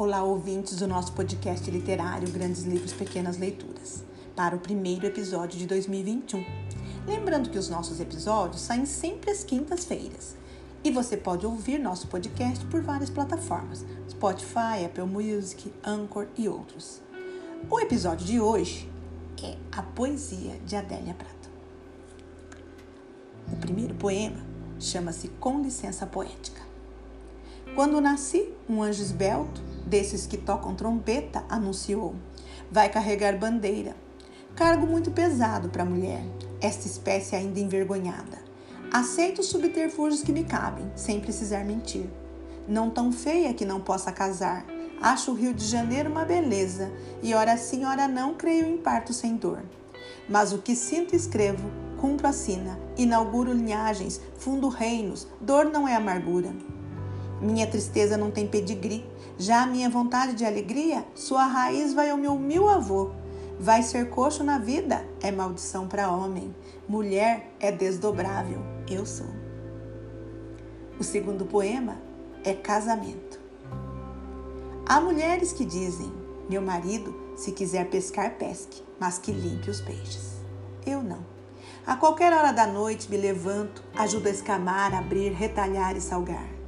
Olá, ouvintes do nosso podcast literário Grandes Livros Pequenas Leituras, para o primeiro episódio de 2021. Lembrando que os nossos episódios saem sempre às quintas-feiras e você pode ouvir nosso podcast por várias plataformas: Spotify, Apple Music, Anchor e outros. O episódio de hoje é A Poesia de Adélia Prata. O primeiro poema chama-se Com Licença Poética. Quando nasci, um anjo esbelto, desses que tocam trombeta, anunciou: Vai carregar bandeira. Cargo muito pesado para a mulher, esta espécie ainda envergonhada. Aceito os subterfúgios que me cabem, sem precisar mentir. Não tão feia que não possa casar. Acho o Rio de Janeiro uma beleza, e ora sim, ora não, creio em parto sem dor. Mas o que sinto escrevo, cumpro a sina, inauguro linhagens, fundo reinos, dor não é amargura. Minha tristeza não tem pedigree, já a minha vontade de alegria, sua raiz vai ao meu mil avô. Vai ser coxo na vida é maldição para homem, mulher é desdobrável, eu sou. O segundo poema é Casamento. Há mulheres que dizem: Meu marido, se quiser pescar, pesque, mas que limpe os peixes. Eu não. A qualquer hora da noite me levanto, ajudo a escamar, abrir, retalhar e salgar.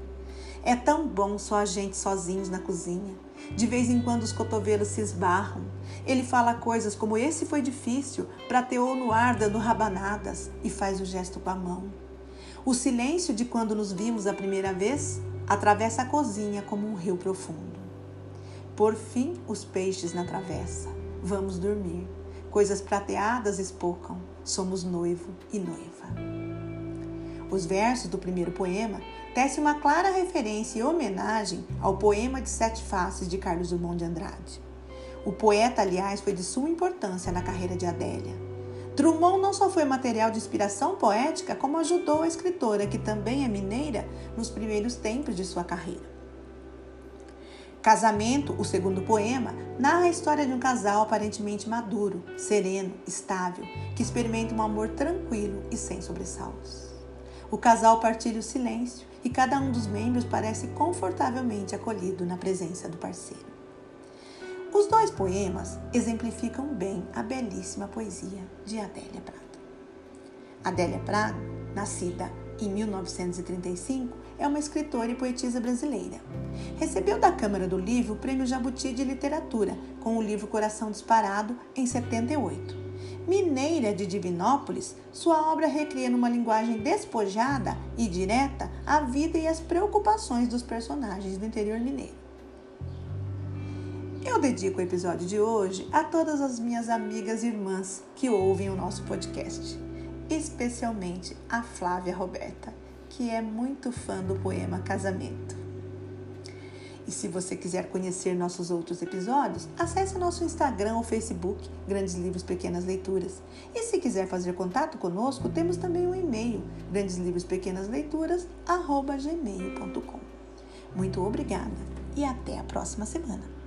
É tão bom só a gente sozinhos na cozinha. De vez em quando os cotovelos se esbarram. Ele fala coisas como esse foi difícil, prateou no ar dando rabanadas e faz o gesto com a mão. O silêncio de quando nos vimos a primeira vez atravessa a cozinha como um rio profundo. Por fim, os peixes na travessa. Vamos dormir. Coisas prateadas espocam. Somos noivo e noiva. Os versos do primeiro poema tecem uma clara referência e homenagem ao poema de Sete Faces de Carlos Drummond de Andrade. O poeta, aliás, foi de suma importância na carreira de Adélia. Drummond não só foi material de inspiração poética, como ajudou a escritora, que também é mineira, nos primeiros tempos de sua carreira. Casamento, o segundo poema, narra a história de um casal aparentemente maduro, sereno, estável, que experimenta um amor tranquilo e sem sobressaltos. O casal partilha o silêncio e cada um dos membros parece confortavelmente acolhido na presença do parceiro. Os dois poemas exemplificam bem a belíssima poesia de Adélia Prado. Adélia Prado, nascida em 1935, é uma escritora e poetisa brasileira. Recebeu da Câmara do Livro o Prêmio Jabuti de Literatura com o livro Coração Disparado em 78. Mineira de Divinópolis, sua obra recria numa linguagem despojada e direta a vida e as preocupações dos personagens do interior mineiro. Eu dedico o episódio de hoje a todas as minhas amigas e irmãs que ouvem o nosso podcast, especialmente a Flávia Roberta, que é muito fã do poema Casamento. E se você quiser conhecer nossos outros episódios, acesse nosso Instagram ou Facebook, Grandes Livros Pequenas Leituras. E se quiser fazer contato conosco, temos também um e-mail, grandeslivros_pequenas_leituras@gmail.com. Muito obrigada e até a próxima semana.